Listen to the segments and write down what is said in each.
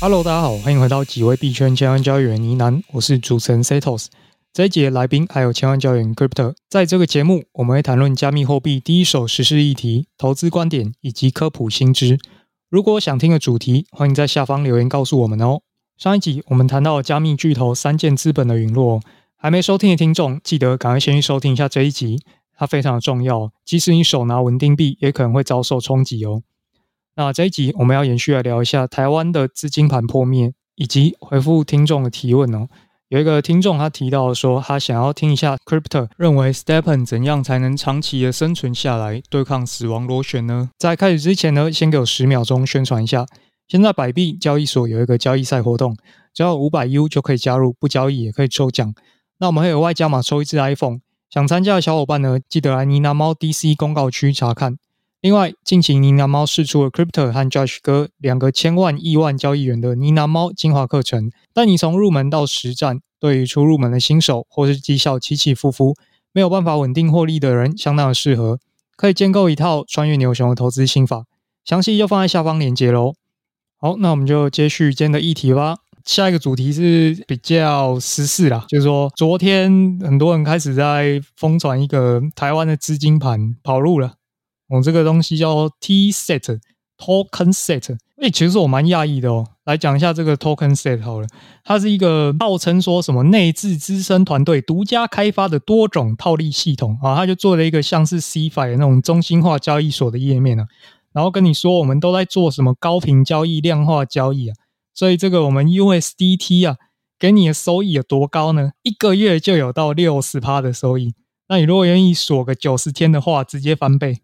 Hello，大家好，欢迎回到几位币圈千万交易员呢喃，我是主持人 Setos。这一节来宾还有千万交易员 Crypto，在这个节目我们会谈论加密货币第一手时事议题、投资观点以及科普新知。如果想听的主题，欢迎在下方留言告诉我们哦。上一集我们谈到加密巨头三箭资本的陨落，还没收听的听众记得赶快先去收听一下这一集，它非常的重要。即使你手拿稳定币，也可能会遭受冲击哦。那这一集我们要延续来聊一下台湾的资金盘破灭，以及回复听众的提问哦。有一个听众他提到说，他想要听一下 Crypto 认为 Stepen 怎样才能长期的生存下来，对抗死亡螺旋呢？在开始之前呢，先给我十秒钟宣传一下。现在百币交易所有一个交易赛活动，只要五百 U 就可以加入，不交易也可以抽奖。那我们还有外加码抽一支 iPhone，想参加的小伙伴呢，记得来妮娜猫 DC 公告区查看。另外，近期呢喃猫试出了 Crypto 和 Josh 哥两个千万亿万交易员的呢喃猫精华课程。带你从入门到实战，对于初入门的新手或是绩效起起伏伏、没有办法稳定获利的人，相当的适合。可以建构一套穿越牛熊的投资心法，详细就放在下方链接喽。好，那我们就接续今天的议题吧。下一个主题是比较时事啦，就是说昨天很多人开始在疯传一个台湾的资金盘跑路了。我、这个东西叫 T-Set Token Set，哎，其实我蛮讶异的哦。来讲一下这个 Token Set 好了，它是一个号称说什么内置资深团队独家开发的多种套利系统啊，它就做了一个像是 CFI 的那种中心化交易所的页面啊，然后跟你说我们都在做什么高频交易、量化交易啊，所以这个我们 USDT 啊，给你的收益有多高呢？一个月就有到六十趴的收益，那你如果愿意锁个九十天的话，直接翻倍。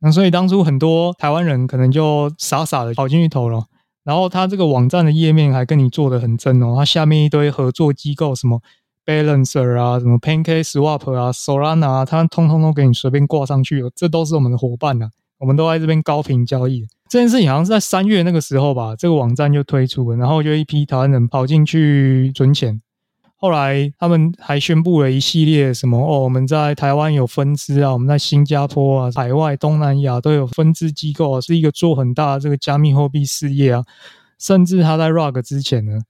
那所以当初很多台湾人可能就傻傻的跑进去投了，然后他这个网站的页面还跟你做的很真哦，他下面一堆合作机构，什么 Balancer 啊，什么 PancakeSwap 啊，Solana 啊，他通通都给你随便挂上去，这都是我们的伙伴呐，我们都在这边高频交易。这件事情好像是在三月那个时候吧，这个网站就推出了，然后就一批台湾人跑进去存钱。后来他们还宣布了一系列什么哦，我们在台湾有分支啊，我们在新加坡啊、海外、东南亚都有分支机构啊，是一个做很大的这个加密货币事业啊。甚至他在 Rug 之前呢，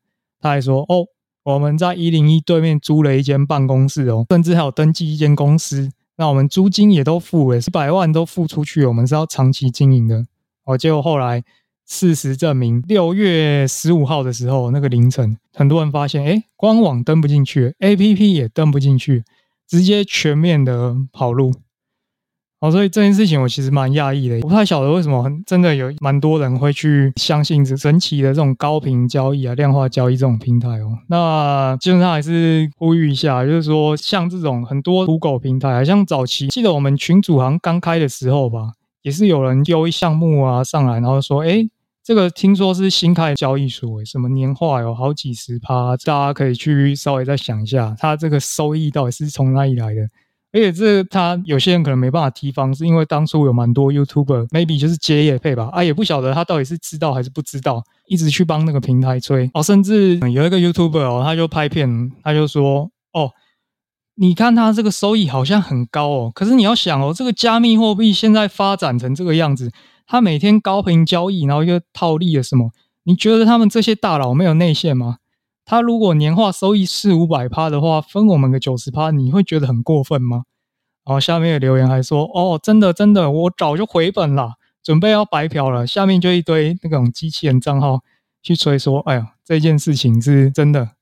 他还说哦，我们在一零一对面租了一间办公室哦，甚至还有登记一间公司，那我们租金也都付了，一百万都付出去，我们是要长期经营的哦。结果后来。事实证明，六月十五号的时候，那个凌晨，很多人发现，哎，官网登不进去，APP 也登不进去，直接全面的跑路。好，所以这件事情我其实蛮讶异的，我不太晓得为什么真的有蛮多人会去相信这神奇的这种高频交易啊、量化交易这种平台哦。那基本上还是呼吁一下，就是说像这种很多土狗平台，像早期记得我们群组好像刚开的时候吧，也是有人丢一项目啊上来，然后说，哎。这个听说是新开交易所，什么年化有好几十趴，大家可以去稍微再想一下，它这个收益到底是从哪里来的？而且这他有些人可能没办法提防，是因为当初有蛮多 YouTuber maybe 就是接业配吧，啊也不晓得他到底是知道还是不知道，一直去帮那个平台吹哦，甚至有一个 YouTuber 哦，他就拍片，他就说哦，你看他这个收益好像很高哦，可是你要想哦，这个加密货币现在发展成这个样子。他每天高频交易，然后又套利了什么？你觉得他们这些大佬没有内线吗？他如果年化收益四五百趴的话，分我们个九十趴，你会觉得很过分吗？然后下面的留言还说：“哦，真的真的，我早就回本了，准备要白嫖了。”下面就一堆那种机器人账号去吹说：“哎呀，这件事情是真的，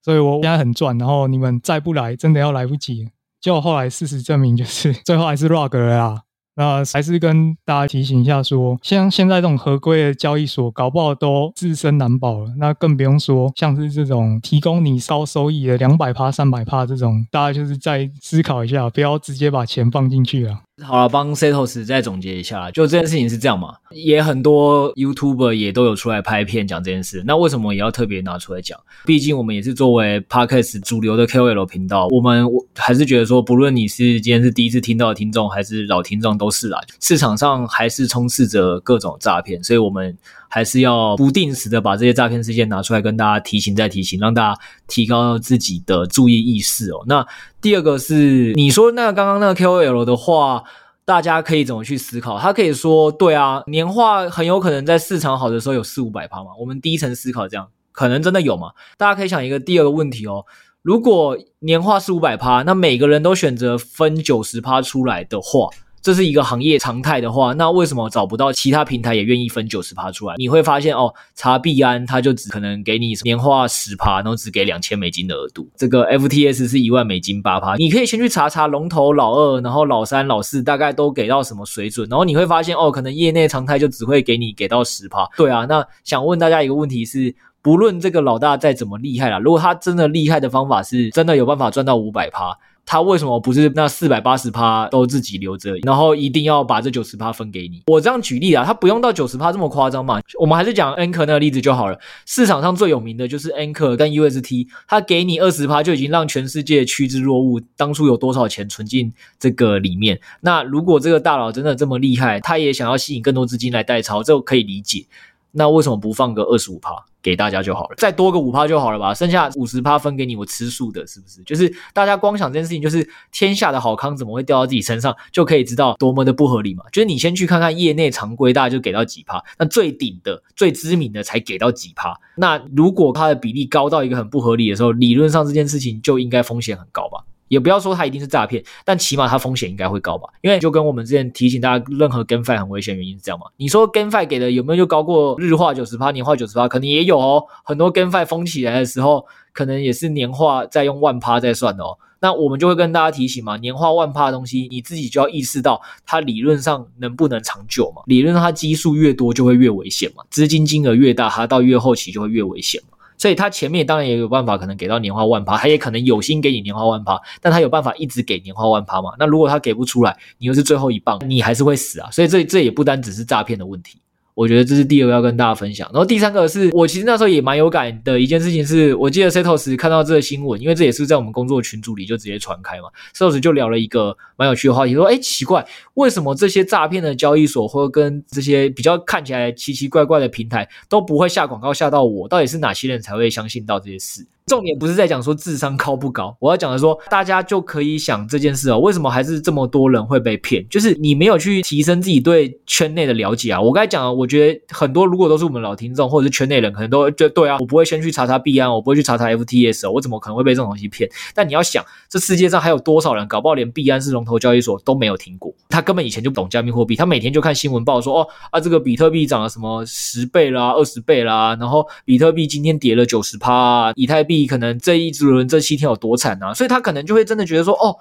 所以我现在很赚。然后你们再不来，真的要来不及。”就后来事实证明，就是最后还是 rug 了啦。那还是跟大家提醒一下说，像现在这种合规的交易所，搞不好都自身难保了。那更不用说像是这种提供你高收益的两百趴、三百趴这种，大家就是再思考一下，不要直接把钱放进去了。好了，帮 Setos 再总结一下，就这件事情是这样嘛，也很多 YouTuber 也都有出来拍片讲这件事。那为什么也要特别拿出来讲？毕竟我们也是作为 Podcast 主流的 KOL 频道，我们还是觉得说，不论你是今天是第一次听到的听众，还是老听众，都是啦。市场上还是充斥着各种诈骗，所以我们还是要不定时的把这些诈骗事件拿出来跟大家提醒再提醒，让大家提高自己的注意意识哦。那第二个是你说那刚刚那个 KOL 的话。大家可以怎么去思考？他可以说，对啊，年化很有可能在市场好的时候有四五百趴嘛。我们第一层思考这样，可能真的有嘛？大家可以想一个第二个问题哦，如果年化四五百趴，那每个人都选择分九十趴出来的话。这是一个行业常态的话，那为什么找不到其他平台也愿意分九十趴出来？你会发现哦，查币安它就只可能给你年化十趴，然后只给两千美金的额度。这个 FTS 是一万美金八趴，你可以先去查查龙头老二，然后老三、老四大概都给到什么水准，然后你会发现哦，可能业内常态就只会给你给到十趴。对啊，那想问大家一个问题是，不论这个老大再怎么厉害啦，如果他真的厉害的方法是真的有办法赚到五百趴。他为什么不是那四百八十趴都自己留着，然后一定要把这九十趴分给你？我这样举例啊，他不用到九十趴这么夸张嘛。我们还是讲 Anchor 那个例子就好了。市场上最有名的就是 Anchor 跟 UST，他给你二十趴就已经让全世界趋之若鹜。当初有多少钱存进这个里面？那如果这个大佬真的这么厉害，他也想要吸引更多资金来代操，这可以理解。那为什么不放个二十五趴给大家就好了？再多个五趴就好了吧？剩下五十趴分给你，我吃素的，是不是？就是大家光想这件事情，就是天下的好康怎么会掉到自己身上，就可以知道多么的不合理嘛。就是你先去看看业内常规，大家就给到几趴，那最顶的、最知名的才给到几趴。那如果它的比例高到一个很不合理的时候，理论上这件事情就应该风险很高吧？也不要说它一定是诈骗，但起码它风险应该会高吧？因为就跟我们之前提醒大家，任何 GameFi 很危险，原因是这样嘛？你说 GameFi 给的有没有就高过日化九十趴、年化九十趴？可能也有哦。很多 GameFi 疯起来的时候，可能也是年化在用万趴在算的哦。那我们就会跟大家提醒嘛，年化万趴的东西，你自己就要意识到它理论上能不能长久嘛？理论上它基数越多就会越危险嘛，资金金额越大，它到越后期就会越危险嘛。所以他前面当然也有办法，可能给到年化万趴，他也可能有心给你年化万趴，但他有办法一直给年化万趴嘛？那如果他给不出来，你又是最后一棒，你还是会死啊！所以这这也不单只是诈骗的问题。我觉得这是第二个要跟大家分享，然后第三个是我其实那时候也蛮有感的一件事情，是我记得 Setos 看到这个新闻，因为这也是在我们工作群组里就直接传开嘛，Setos 就聊了一个蛮有趣的话题，说，哎，奇怪，为什么这些诈骗的交易所或跟这些比较看起来奇奇怪怪的平台都不会下广告下到我？到底是哪些人才会相信到这些事？重点不是在讲说智商高不高，我要讲的说，大家就可以想这件事哦，为什么还是这么多人会被骗？就是你没有去提升自己对圈内的了解啊。我刚才讲了，我觉得很多如果都是我们老听众或者是圈内人，可能都觉对啊，我不会先去查查币安，我不会去查查 FTS，我怎么可能会被这种东西骗？但你要想，这世界上还有多少人搞不好连币安是龙头交易所都没有听过，他根本以前就不懂加密货币，他每天就看新闻报说哦啊这个比特币涨了什么十倍啦、二十倍啦，然后比特币今天跌了九十趴，以太币。可能这一轮这七天有多惨啊，所以他可能就会真的觉得说，哦。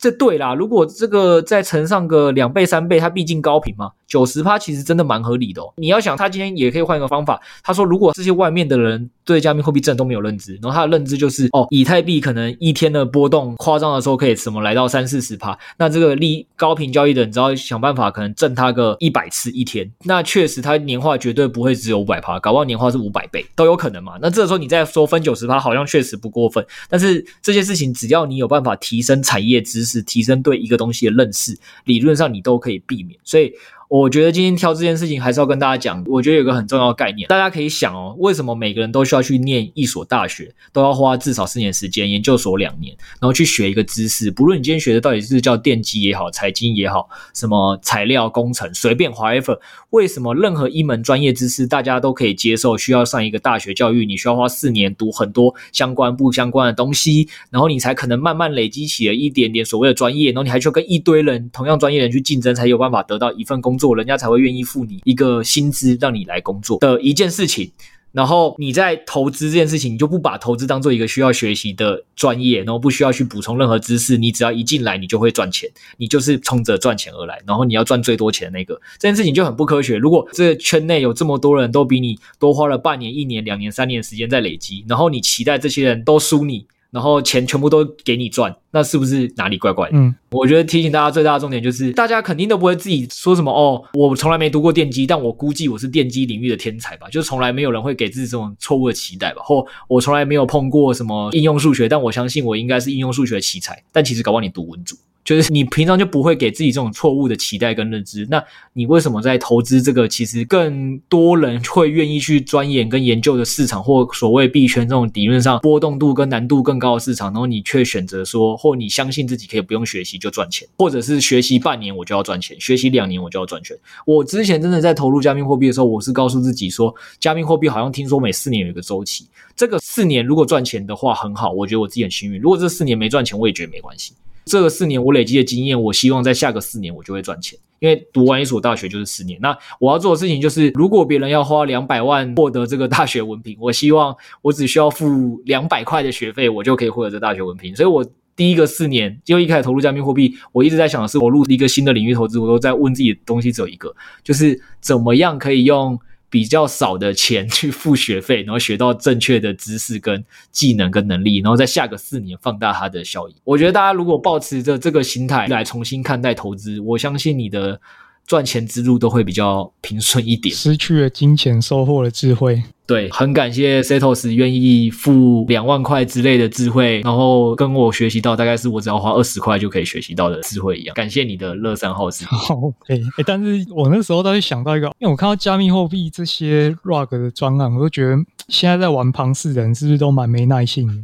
这对啦，如果这个再乘上个两倍三倍，它毕竟高频嘛，九十趴其实真的蛮合理的哦。你要想，他今天也可以换一个方法。他说，如果这些外面的人对加密货币真的都没有认知，然后他的认知就是，哦，以太币可能一天的波动夸张的时候可以什么来到三四十趴，那这个利高频交易的人只要想办法可能挣他个一百次一天，那确实他年化绝对不会只有五百趴，搞不好年化是五百倍都有可能嘛。那这个时候你再说分九十趴，好像确实不过分。但是这些事情只要你有办法提升产业知识。提升对一个东西的认识，理论上你都可以避免，所以。我觉得今天挑这件事情还是要跟大家讲。我觉得有个很重要的概念，大家可以想哦，为什么每个人都需要去念一所大学，都要花至少四年时间，研究所两年，然后去学一个知识。不论你今天学的到底是叫电机也好，财经也好，什么材料工程，随便划一分为什么任何一门专业知识大家都可以接受，需要上一个大学教育？你需要花四年读很多相关不相关的东西，然后你才可能慢慢累积起了一点点所谓的专业，然后你还需要跟一堆人同样专业人去竞争，才有办法得到一份工作，人家才会愿意付你一个薪资让你来工作的一件事情，然后你在投资这件事情，你就不把投资当做一个需要学习的专业，然后不需要去补充任何知识，你只要一进来你就会赚钱，你就是冲着赚钱而来，然后你要赚最多钱的那个，这件事情就很不科学。如果这个圈内有这么多人都比你多花了半年、一年、两年、三年时间在累积，然后你期待这些人都输你。然后钱全部都给你赚，那是不是哪里怪怪的？嗯，我觉得提醒大家最大的重点就是，大家肯定都不会自己说什么哦，我从来没读过电机，但我估计我是电机领域的天才吧，就从来没有人会给自己这种错误的期待吧。或我从来没有碰过什么应用数学，但我相信我应该是应用数学的奇才，但其实搞不好你读文组。就是你平常就不会给自己这种错误的期待跟认知。那你为什么在投资这个其实更多人会愿意去钻研跟研究的市场，或所谓币圈这种理论上波动度跟难度更高的市场，然后你却选择说，或你相信自己可以不用学习就赚钱，或者是学习半年我就要赚钱，学习两年我就要赚钱。我之前真的在投入加密货币的时候，我是告诉自己说，加密货币好像听说每四年有一个周期，这个四年如果赚钱的话很好，我觉得我自己很幸运。如果这四年没赚钱，我也觉得没关系。这个四年我累积的经验，我希望在下个四年我就会赚钱。因为读完一所大学就是四年，那我要做的事情就是，如果别人要花两百万获得这个大学文凭，我希望我只需要付两百块的学费，我就可以获得这大学文凭。所以我第一个四年就一开始投入加密货币，我一直在想的是，我入一个新的领域投资，我都在问自己的东西只有一个，就是怎么样可以用。比较少的钱去付学费，然后学到正确的知识跟技能跟能力，然后在下个四年放大它的效益。我觉得大家如果保持着这个心态来重新看待投资，我相信你的赚钱之路都会比较平顺一点。失去了金钱，收获了智慧。对，很感谢 Setos 愿意付两万块之类的智慧，然后跟我学习到大概是我只要花二十块就可以学习到的智慧一样。感谢你的乐善好施。好，OK，欸，但是我那时候倒是想到一个，因为我看到加密货币这些 rug 的专案，我都觉得现在在玩庞氏人是不是都蛮没耐性的？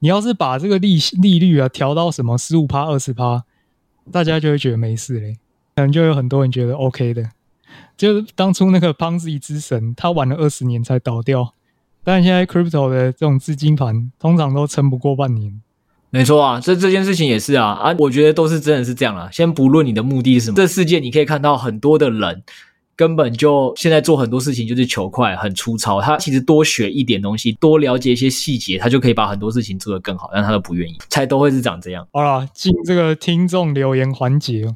你要是把这个利利率啊调到什么十五趴、二十趴，大家就会觉得没事嘞，可能就有很多人觉得 OK 的。就是当初那个 Ponzi 之神，他玩了二十年才倒掉，但现在 Crypto 的这种资金盘通常都撑不过半年。没错啊，这这件事情也是啊啊，我觉得都是真的是这样啊。先不论你的目的是什么，这世界你可以看到很多的人根本就现在做很多事情就是求快，很粗糙。他其实多学一点东西，多了解一些细节，他就可以把很多事情做得更好，但他都不愿意，才都会是长这样。好了，进这个听众留言环节。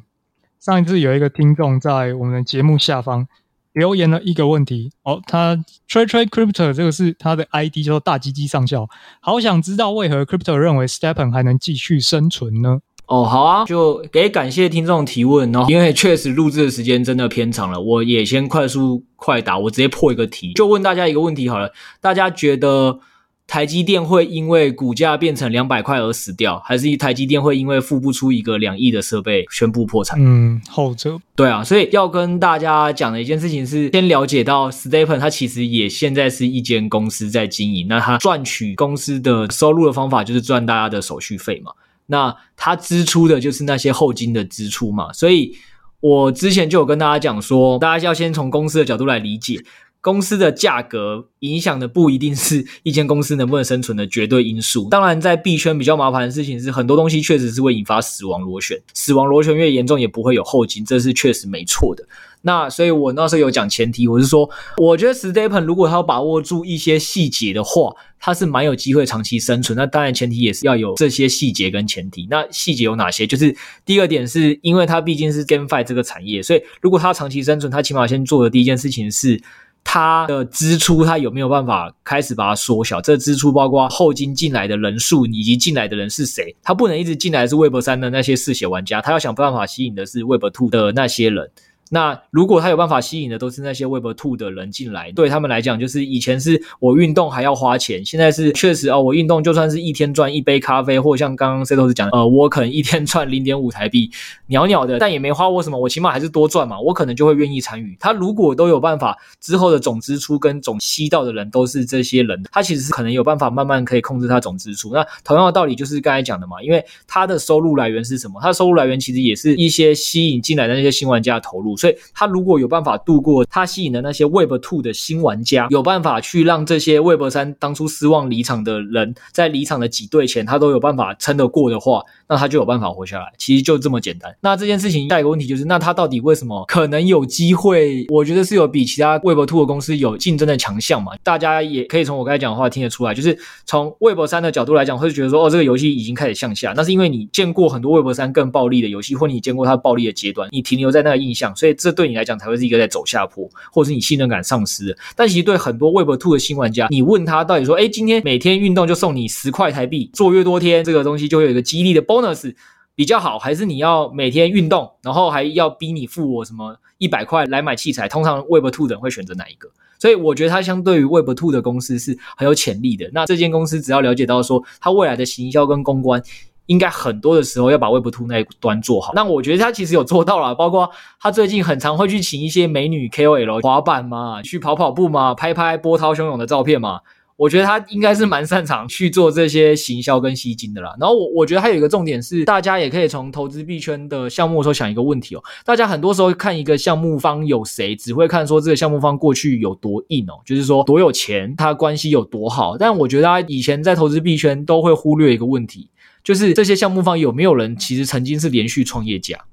上一次有一个听众在我们的节目下方留言了一个问题哦，他 Trade Trade Crypto 这个是他的 ID 叫做大鸡鸡上校，好想知道为何 Crypto 认为 Stepan 还能继续生存呢？哦，好啊，就给感谢听众提问哦，因为确实录制的时间真的偏长了，我也先快速快答，我直接破一个题，就问大家一个问题好了，大家觉得？台积电会因为股价变成两百块而死掉，还是台积电会因为付不出一个两亿的设备宣布破产？嗯，后者。对啊，所以要跟大家讲的一件事情是，先了解到 Stepen 它其实也现在是一间公司在经营，那它赚取公司的收入的方法就是赚大家的手续费嘛，那它支出的就是那些后金的支出嘛，所以我之前就有跟大家讲说，大家要先从公司的角度来理解。公司的价格影响的不一定是一间公司能不能生存的绝对因素。当然，在币圈比较麻烦的事情是，很多东西确实是会引发死亡螺旋，死亡螺旋越严重，也不会有后金，这是确实没错的。那所以我那时候有讲前提，我是说，我觉得 Stephen 如果他要把握住一些细节的话，他是蛮有机会长期生存。那当然前提也是要有这些细节跟前提。那细节有哪些？就是第二点是，因为它毕竟是 GameFi 这个产业，所以如果他长期生存，他起码先做的第一件事情是。他的支出，他有没有办法开始把它缩小？这支出包括后金进来的人数，以及进来的人是谁？他不能一直进来是 Web 三的那些嗜血玩家，他要想办法吸引的是 Web two 的那些人。那如果他有办法吸引的都是那些 Web2 的人进来，对他们来讲，就是以前是我运动还要花钱，现在是确实哦，我运动就算是一天赚一杯咖啡，或像刚刚 Setos 讲的，呃，我可能一天赚零点五台币，鸟鸟的，但也没花我什么，我起码还是多赚嘛，我可能就会愿意参与。他如果都有办法，之后的总支出跟总吸到的人都是这些人，他其实是可能有办法慢慢可以控制他总支出。那同样的道理就是刚才讲的嘛，因为他的收入来源是什么？他的收入来源其实也是一些吸引进来的那些新玩家的投入。所以，他如果有办法度过他吸引的那些 Web Two 的新玩家，有办法去让这些 Web 三当初失望离场的人，在离场的挤兑前，他都有办法撑得过的话，那他就有办法活下来。其实就这么简单。那这件事情下一个问题就是，那他到底为什么可能有机会？我觉得是有比其他 Web Two 的公司有竞争的强项嘛？大家也可以从我刚才讲的话听得出来，就是从 Web 三的角度来讲，会觉得说，哦，这个游戏已经开始向下。那是因为你见过很多 Web 三更暴力的游戏，或你见过它暴力的阶段，你停留在那个印象，所以所以这对。你来讲才会是一个在走下坡，或者是你信任感丧失。但其实对很多 Web2 的新玩家，你问他到底说，哎，今天每天运动就送你十块台币，做越多天，这个东西就会有一个激励的 bonus 比较好，还是你要每天运动，然后还要逼你付我什么一百块来买器材？通常 Web2 的人会选择哪一个？所以我觉得它相对于 Web2 的公司是很有潜力的。那这间公司只要了解到说，它未来的行销跟公关。应该很多的时候要把 Web 2那一端做好。那我觉得他其实有做到了，包括他最近很常会去请一些美女 KOL 滑板嘛，去跑跑步嘛，拍拍波涛汹涌的照片嘛。我觉得他应该是蛮擅长去做这些行销跟吸金的啦。然后我我觉得还有一个重点是，大家也可以从投资币圈的项目的时候想一个问题哦。大家很多时候看一个项目方有谁，只会看说这个项目方过去有多硬哦，就是说多有钱，他关系有多好。但我觉得他以前在投资币圈都会忽略一个问题，就是这些项目方有没有人其实曾经是连续创业家。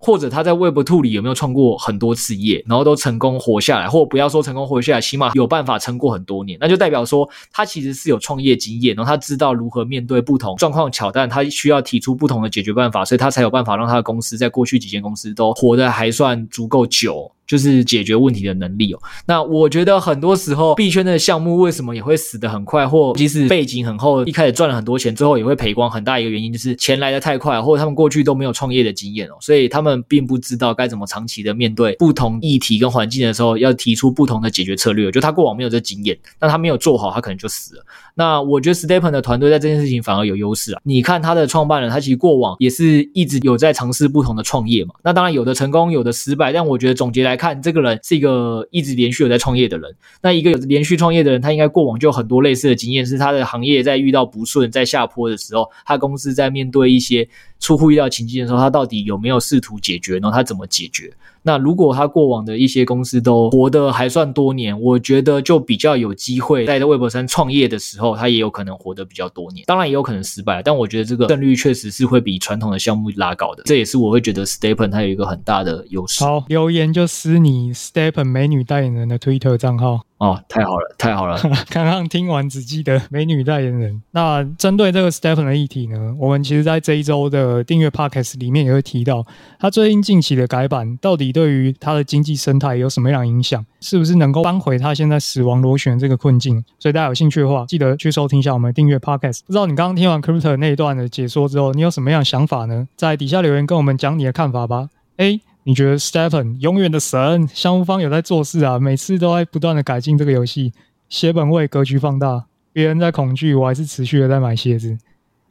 或者他在 Web2 里有没有创过很多次业，然后都成功活下来，或不要说成功活下来，起码有办法撑过很多年，那就代表说他其实是有创业经验，然后他知道如何面对不同状况、巧，但他需要提出不同的解决办法，所以他才有办法让他的公司在过去几间公司都活得还算足够久。就是解决问题的能力哦。那我觉得很多时候币圈的项目为什么也会死得很快，或即使背景很厚，一开始赚了很多钱，最后也会赔光。很大一个原因就是钱来得太快，或者他们过去都没有创业的经验哦，所以他们并不知道该怎么长期的面对不同议题跟环境的时候，要提出不同的解决策略。就他过往没有这经验，那他没有做好，他可能就死了。那我觉得 Stepen 的团队在这件事情反而有优势啊。你看他的创办人，他其实过往也是一直有在尝试不同的创业嘛。那当然有的成功，有的失败，但我觉得总结来看，这个人是一个一直连续有在创业的人。那一个有连续创业的人，他应该过往就有很多类似的经验，是他的行业在遇到不顺、在下坡的时候，他公司在面对一些出乎意料情境的时候，他到底有没有试图解决，然后他怎么解决？那如果他过往的一些公司都活得还算多年，我觉得就比较有机会在 Web 三创业的时候，他也有可能活得比较多年。当然也有可能失败，但我觉得这个胜率确实是会比传统的项目拉高的。这也是我会觉得 Stepen 它有一个很大的优势。好，留言就私你 Stepen 美女代言人的 Twitter 账号。哦，太好了，太好了！刚刚听完只记得美女代言人。那针对这个 STEPN 的议题呢，我们其实在这一周的订阅 Podcast 里面也会提到，他最近近期的改版到底对于他的经济生态有什么样影响？是不是能够扳回他现在死亡螺旋这个困境？所以大家有兴趣的话，记得去收听一下我们订阅 Podcast。不知道你刚刚听完 Crypto 那一段的解说之后，你有什么样想法呢？在底下留言跟我们讲你的看法吧。A 你觉得 Stephen 永远的神项目方有在做事啊？每次都在不断的改进这个游戏，血本位格局放大，别人在恐惧，我还是持续的在买鞋子。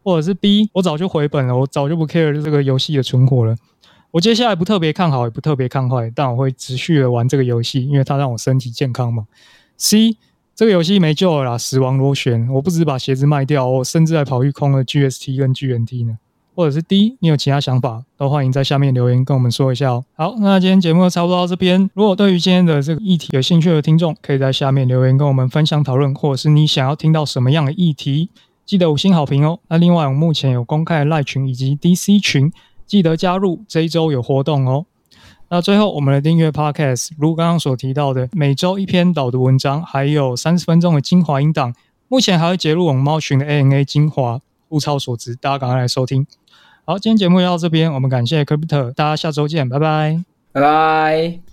或者是 B，我早就回本了，我早就不 care 这个游戏的存活了。我接下来不特别看好，也不特别看坏，但我会持续的玩这个游戏，因为它让我身体健康嘛。C，这个游戏没救了啦，死亡螺旋，我不止把鞋子卖掉，我甚至还跑去空了 GST 跟 GNT 呢。或者是 D，你有其他想法，都欢迎在下面留言跟我们说一下哦。好，那今天节目就差不多到这边。如果对于今天的这个议题有兴趣的听众，可以在下面留言跟我们分享讨论，或者是你想要听到什么样的议题，记得五星好评哦。那另外，我们目前有公开的赖群以及 DC 群，记得加入。这一周有活动哦。那最后，我们的订阅 Podcast，如刚刚所提到的，每周一篇导读文章，还有三十分钟的精华音档，目前还会截录我们猫群的 ANA 精华，物超所值，大家赶快来收听。好，今天节目就到这边，我们感谢 Crypto，大家下周见，拜拜，拜拜。